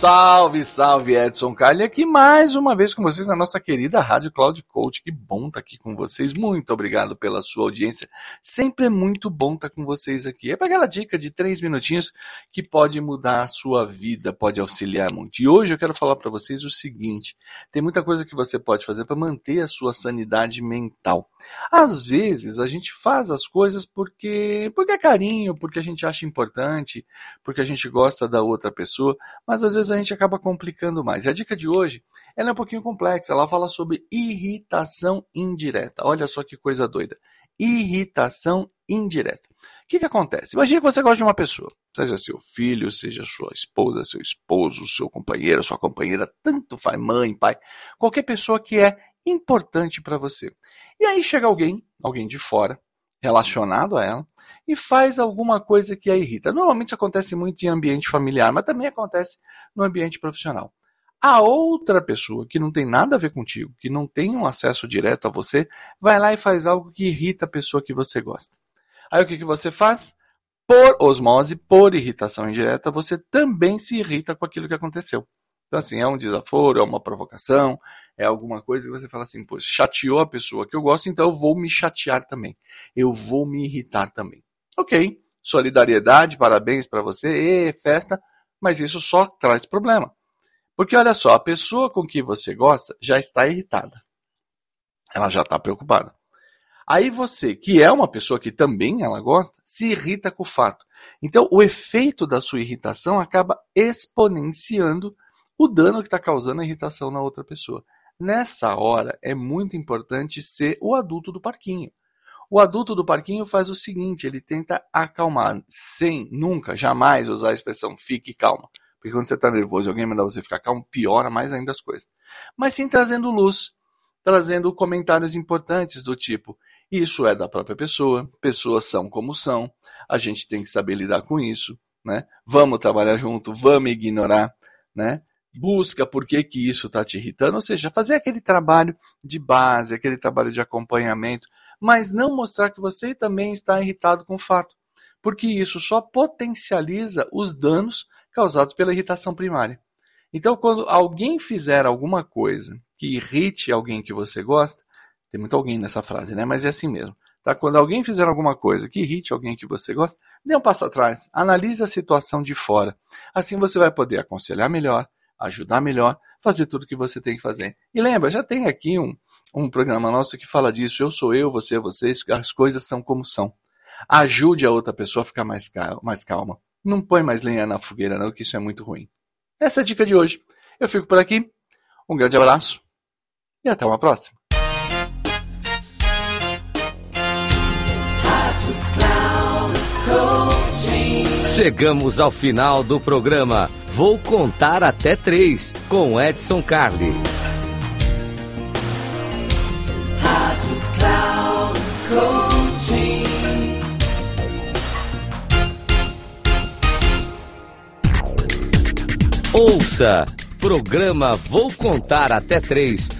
Salve, salve Edson Carli aqui mais uma vez com vocês na nossa querida Rádio Cloud Coach. Que bom estar aqui com vocês. Muito obrigado pela sua audiência. Sempre é muito bom estar com vocês aqui. É para aquela dica de três minutinhos que pode mudar a sua vida, pode auxiliar muito. E hoje eu quero falar para vocês o seguinte: tem muita coisa que você pode fazer para manter a sua sanidade mental. Às vezes a gente faz as coisas porque porque é carinho, porque a gente acha importante, porque a gente gosta da outra pessoa, mas às vezes a gente acaba complicando mais. E a dica de hoje ela é um pouquinho complexa. Ela fala sobre irritação indireta. Olha só que coisa doida. Irritação indireta. O que, que acontece? Imagine que você gosta de uma pessoa, seja seu filho, seja sua esposa, seu esposo, seu companheiro, sua companheira, tanto faz, mãe, pai, qualquer pessoa que é importante para você. E aí chega alguém, alguém de fora, relacionado a ela, e faz alguma coisa que a irrita. Normalmente isso acontece muito em ambiente familiar, mas também acontece no ambiente profissional. A outra pessoa que não tem nada a ver contigo, que não tem um acesso direto a você, vai lá e faz algo que irrita a pessoa que você gosta. Aí o que, que você faz? Por osmose, por irritação indireta, você também se irrita com aquilo que aconteceu. Então, assim, é um desaforo, é uma provocação, é alguma coisa que você fala assim, pô, chateou a pessoa que eu gosto, então eu vou me chatear também. Eu vou me irritar também. Ok, solidariedade, parabéns para você, e festa, mas isso só traz problema. Porque olha só, a pessoa com que você gosta já está irritada. Ela já está preocupada. Aí você, que é uma pessoa que também ela gosta, se irrita com o fato. Então, o efeito da sua irritação acaba exponenciando o dano que está causando a irritação na outra pessoa. Nessa hora, é muito importante ser o adulto do parquinho. O adulto do parquinho faz o seguinte: ele tenta acalmar, sem nunca, jamais usar a expressão fique calma. Porque quando você está nervoso e alguém manda você ficar calmo, piora mais ainda as coisas. Mas sim trazendo luz, trazendo comentários importantes do tipo: isso é da própria pessoa, pessoas são como são, a gente tem que saber lidar com isso, né? Vamos trabalhar junto, vamos ignorar, né? Busca por que, que isso está te irritando, ou seja, fazer aquele trabalho de base, aquele trabalho de acompanhamento, mas não mostrar que você também está irritado com o fato, porque isso só potencializa os danos causados pela irritação primária. Então, quando alguém fizer alguma coisa que irrite alguém que você gosta, tem muito alguém nessa frase, né? Mas é assim mesmo. Tá? Quando alguém fizer alguma coisa que irrite alguém que você gosta, dê um passo atrás, analise a situação de fora. Assim você vai poder aconselhar melhor, ajudar melhor, fazer tudo o que você tem que fazer. E lembra, já tem aqui um, um programa nosso que fala disso. Eu sou eu, você é você, as coisas são como são. Ajude a outra pessoa a ficar mais calma. Mais calma. Não põe mais lenha na fogueira, não, que isso é muito ruim. Essa é a dica de hoje. Eu fico por aqui. Um grande abraço e até uma próxima. Chegamos ao final do programa. Vou contar até três com Edson Carli. Ouça! Programa Vou Contar Até Três